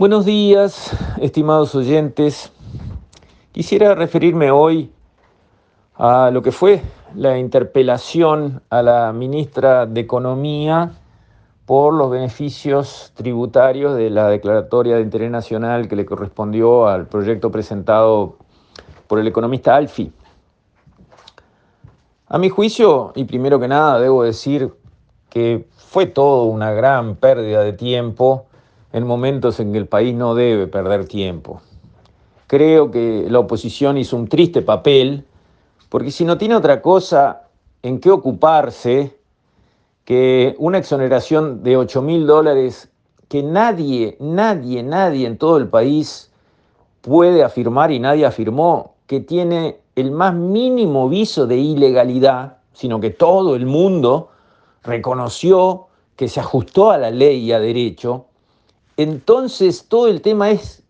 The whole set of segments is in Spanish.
Buenos días, estimados oyentes. Quisiera referirme hoy a lo que fue la interpelación a la ministra de Economía por los beneficios tributarios de la declaratoria de interés nacional que le correspondió al proyecto presentado por el economista Alfi. A mi juicio, y primero que nada debo decir que fue todo una gran pérdida de tiempo en momentos en que el país no debe perder tiempo. Creo que la oposición hizo un triste papel, porque si no tiene otra cosa en qué ocuparse que una exoneración de 8 mil dólares que nadie, nadie, nadie en todo el país puede afirmar y nadie afirmó que tiene el más mínimo viso de ilegalidad, sino que todo el mundo reconoció que se ajustó a la ley y a derecho, entonces todo el tema es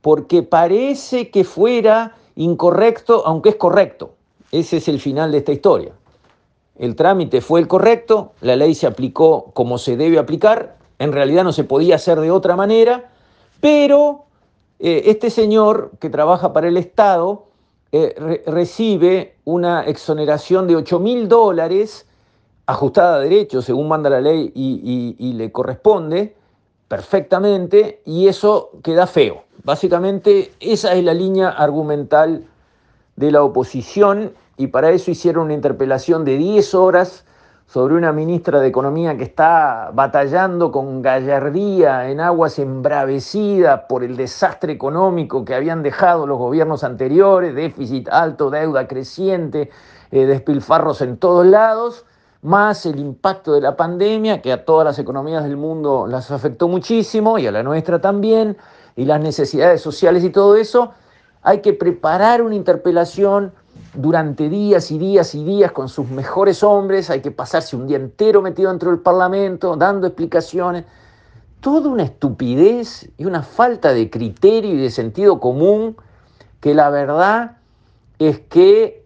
porque parece que fuera incorrecto, aunque es correcto. Ese es el final de esta historia. El trámite fue el correcto, la ley se aplicó como se debe aplicar, en realidad no se podía hacer de otra manera, pero eh, este señor que trabaja para el Estado eh, recibe una exoneración de 8 mil dólares ajustada a derecho, según manda la ley y le corresponde, perfectamente y eso queda feo. Básicamente esa es la línea argumental de la oposición y para eso hicieron una interpelación de 10 horas sobre una ministra de Economía que está batallando con gallardía en aguas embravecidas por el desastre económico que habían dejado los gobiernos anteriores, déficit alto, deuda creciente, eh, despilfarros en todos lados, más el impacto de la pandemia, que a todas las economías del mundo las afectó muchísimo y a la nuestra también, y las necesidades sociales y todo eso, hay que preparar una interpelación durante días y días y días con sus mejores hombres, hay que pasarse un día entero metido dentro del Parlamento, dando explicaciones. Toda una estupidez y una falta de criterio y de sentido común que la verdad es que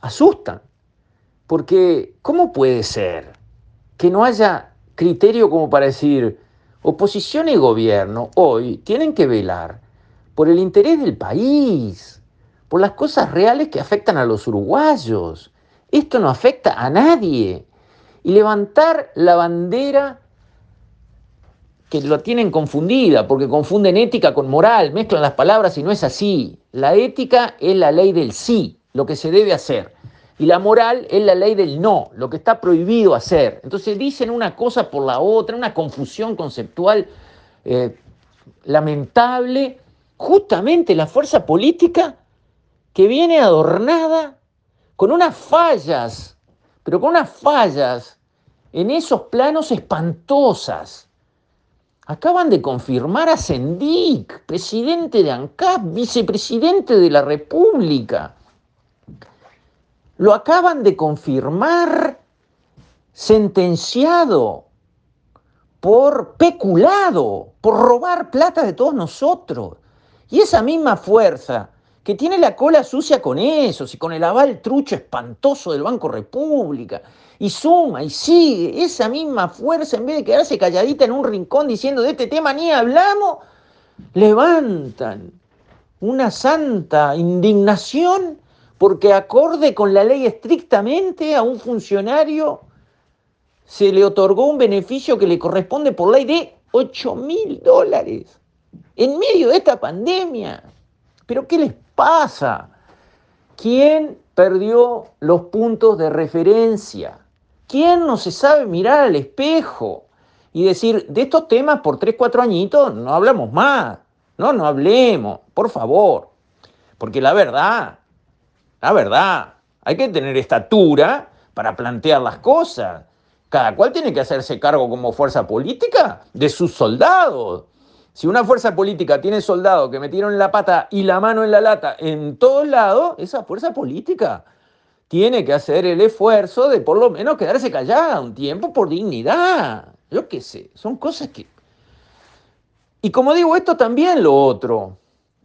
asustan. Porque, ¿cómo puede ser que no haya criterio como para decir, oposición y gobierno hoy tienen que velar por el interés del país, por las cosas reales que afectan a los uruguayos? Esto no afecta a nadie. Y levantar la bandera que lo tienen confundida, porque confunden ética con moral, mezclan las palabras y no es así. La ética es la ley del sí, lo que se debe hacer. Y la moral es la ley del no, lo que está prohibido hacer. Entonces dicen una cosa por la otra, una confusión conceptual eh, lamentable. Justamente la fuerza política que viene adornada con unas fallas, pero con unas fallas en esos planos espantosas. Acaban de confirmar a Sendic, presidente de ANCAP, vicepresidente de la República. Lo acaban de confirmar sentenciado por peculado, por robar plata de todos nosotros. Y esa misma fuerza que tiene la cola sucia con eso, y con el aval trucho espantoso del Banco República, y suma y sigue, esa misma fuerza, en vez de quedarse calladita en un rincón diciendo de este tema ni hablamos, levantan una santa indignación porque acorde con la ley estrictamente a un funcionario se le otorgó un beneficio que le corresponde por ley de 8 mil dólares en medio de esta pandemia. ¿Pero qué les pasa? ¿Quién perdió los puntos de referencia? ¿Quién no se sabe mirar al espejo y decir, de estos temas por 3, 4 añitos no hablamos más? No, no hablemos, por favor. Porque la verdad, la verdad, hay que tener estatura para plantear las cosas. Cada cual tiene que hacerse cargo como fuerza política de sus soldados. Si una fuerza política tiene soldados que metieron la pata y la mano en la lata en todos lados, esa fuerza política tiene que hacer el esfuerzo de por lo menos quedarse callada un tiempo por dignidad. Yo qué sé, son cosas que... Y como digo, esto también lo otro.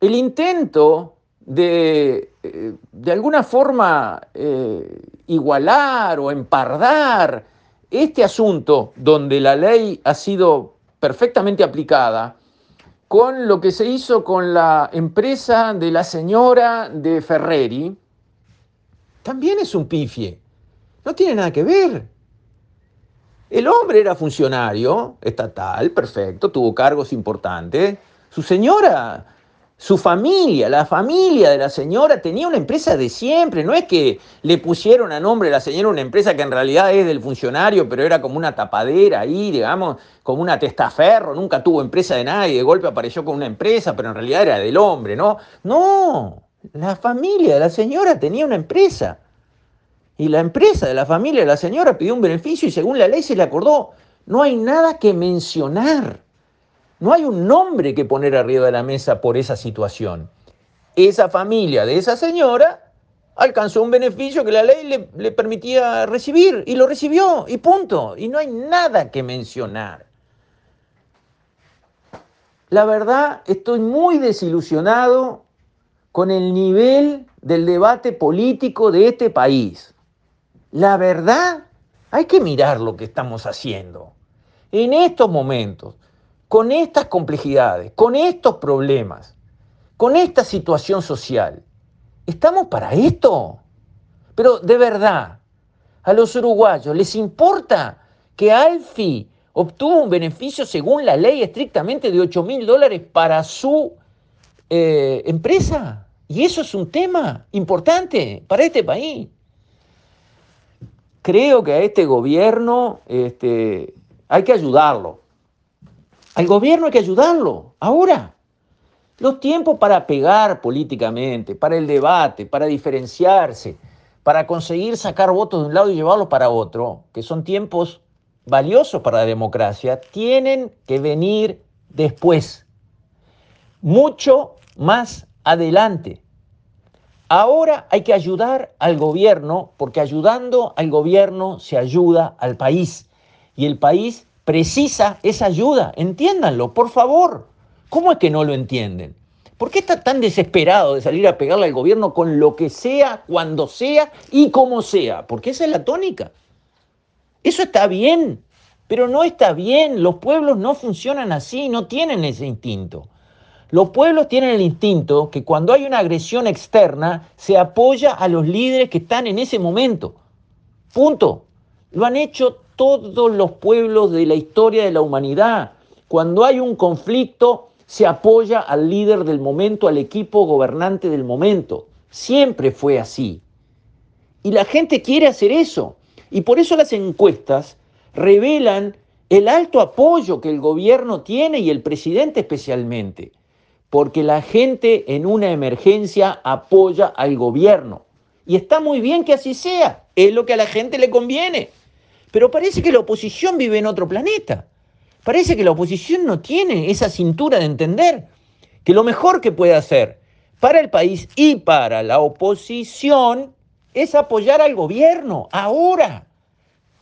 El intento de, eh, de alguna forma eh, igualar o empardar este asunto donde la ley ha sido perfectamente aplicada con lo que se hizo con la empresa de la señora de Ferreri, también es un pifie. No tiene nada que ver. El hombre era funcionario estatal, perfecto, tuvo cargos importantes. Su señora su familia, la familia de la señora tenía una empresa de siempre, no es que le pusieron a nombre de la señora una empresa que en realidad es del funcionario, pero era como una tapadera ahí, digamos, como una testaferro, nunca tuvo empresa de nadie, de golpe apareció con una empresa, pero en realidad era del hombre, ¿no? No, la familia de la señora tenía una empresa. Y la empresa de la familia de la señora pidió un beneficio y según la ley se le acordó. No hay nada que mencionar. No hay un nombre que poner arriba de la mesa por esa situación. Esa familia de esa señora alcanzó un beneficio que la ley le, permitía recibir y lo recibió y punto. Y no hay nada que mencionar. La verdad, estoy muy desilusionado con el nivel del debate político de este país. La verdad, hay que mirar lo que estamos haciendo. En estos momentos, con estas complejidades, con estos problemas, con esta situación social. ¿Estamos para esto? Pero de verdad, a los uruguayos les importa que Alfi obtuvo un beneficio según la ley estrictamente de 8 mil dólares para su eh, empresa. Y eso es un tema importante para este país. Creo que a este gobierno este, hay que ayudarlo. Al gobierno hay que ayudarlo, ahora. Los tiempos para pegar políticamente, para el debate, para diferenciarse, para conseguir sacar votos de un lado y llevarlos para otro, que son tiempos valiosos para la democracia, tienen que venir después, mucho más adelante. Ahora hay que ayudar al gobierno, porque ayudando al gobierno se ayuda al país. Y el país precisa esa ayuda. Entiéndanlo, por favor. ¿Cómo es que no lo entienden? ¿Por qué está tan desesperado de salir a pegarle al gobierno con lo que sea, cuando sea y como sea? Porque esa es la tónica. Eso está bien, pero no está bien. Los pueblos no funcionan así, no tienen ese instinto. Los pueblos tienen el instinto que cuando hay una agresión externa se apoya a los líderes que están en ese momento. Punto. Lo han hecho todos los pueblos de la historia de la humanidad. Cuando hay un conflicto, se apoya al líder del momento, al equipo gobernante del momento. Siempre fue así. Y la gente quiere hacer eso. Y por eso las encuestas revelan el alto apoyo que el gobierno tiene y el presidente especialmente. Porque la gente en una emergencia apoya al gobierno. Y está muy bien que así sea. Es lo que a la gente le conviene. Pero parece que la oposición vive en otro planeta. Parece que la oposición no tiene esa cintura de entender que lo mejor que puede hacer para el país y para la oposición es apoyar al gobierno ahora.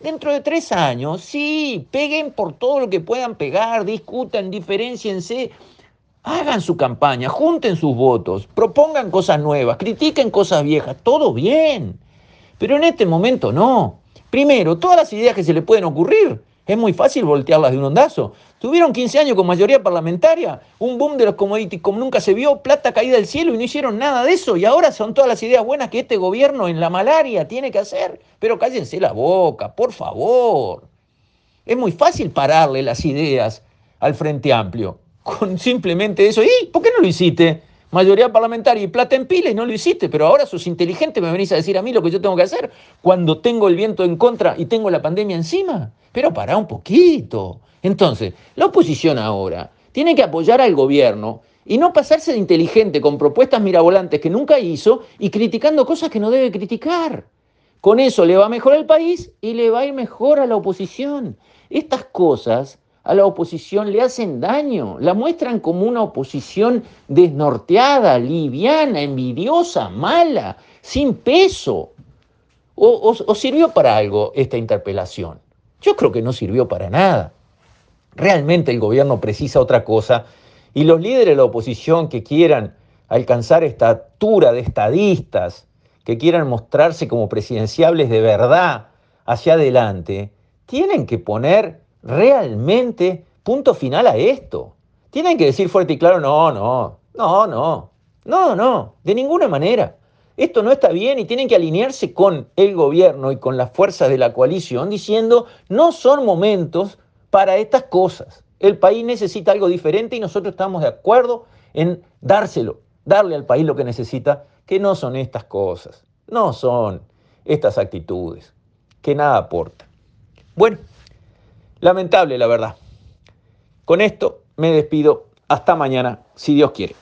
Dentro de tres años, sí, peguen por todo lo que puedan pegar, discutan, diferenciense, hagan su campaña, junten sus votos, propongan cosas nuevas, critiquen cosas viejas, todo bien. Pero en este momento no. Primero, todas las ideas que se le pueden ocurrir, es muy fácil voltearlas de un ondazo. Tuvieron 15 años con mayoría parlamentaria, un boom de los commodities como nunca se vio, plata caída del cielo y no hicieron nada de eso. Y ahora son todas las ideas buenas que este gobierno en la malaria tiene que hacer. Pero cállense la boca, por favor. Es muy fácil pararle las ideas al Frente Amplio con simplemente eso. ¿Y por qué no lo hiciste? Mayoría parlamentaria y plata en pila y no lo hiciste, pero ahora sos inteligente, me venís a decir a mí lo que yo tengo que hacer cuando tengo el viento en contra y tengo la pandemia encima. Pero para un poquito. Entonces, la oposición ahora tiene que apoyar al gobierno y no pasarse de inteligente con propuestas mirabolantes que nunca hizo y criticando cosas que no debe criticar. Con eso le va mejor al país y le va a ir mejor a la oposición. Estas cosas a la oposición le hacen daño, la muestran como una oposición desnorteada, liviana, envidiosa, mala, sin peso. ¿O, sirvió para algo esta interpelación? Yo creo que no sirvió para nada. Realmente el gobierno precisa otra cosa y los líderes de la oposición que quieran alcanzar estatura de estadistas, que quieran mostrarse como presidenciables de verdad hacia adelante, tienen que poner realmente punto final a esto. Tienen que decir fuerte y claro, no, no, no, no, no, no, de ninguna manera. Esto no está bien y tienen que alinearse con el gobierno y con las fuerzas de la coalición diciendo no son momentos para estas cosas. El país necesita algo diferente y nosotros estamos de acuerdo en dárselo, darle al país lo que necesita, que no son estas cosas, no son estas actitudes, que nada aportan. Bueno, lamentable la verdad. Con esto me despido. Hasta mañana, si Dios quiere.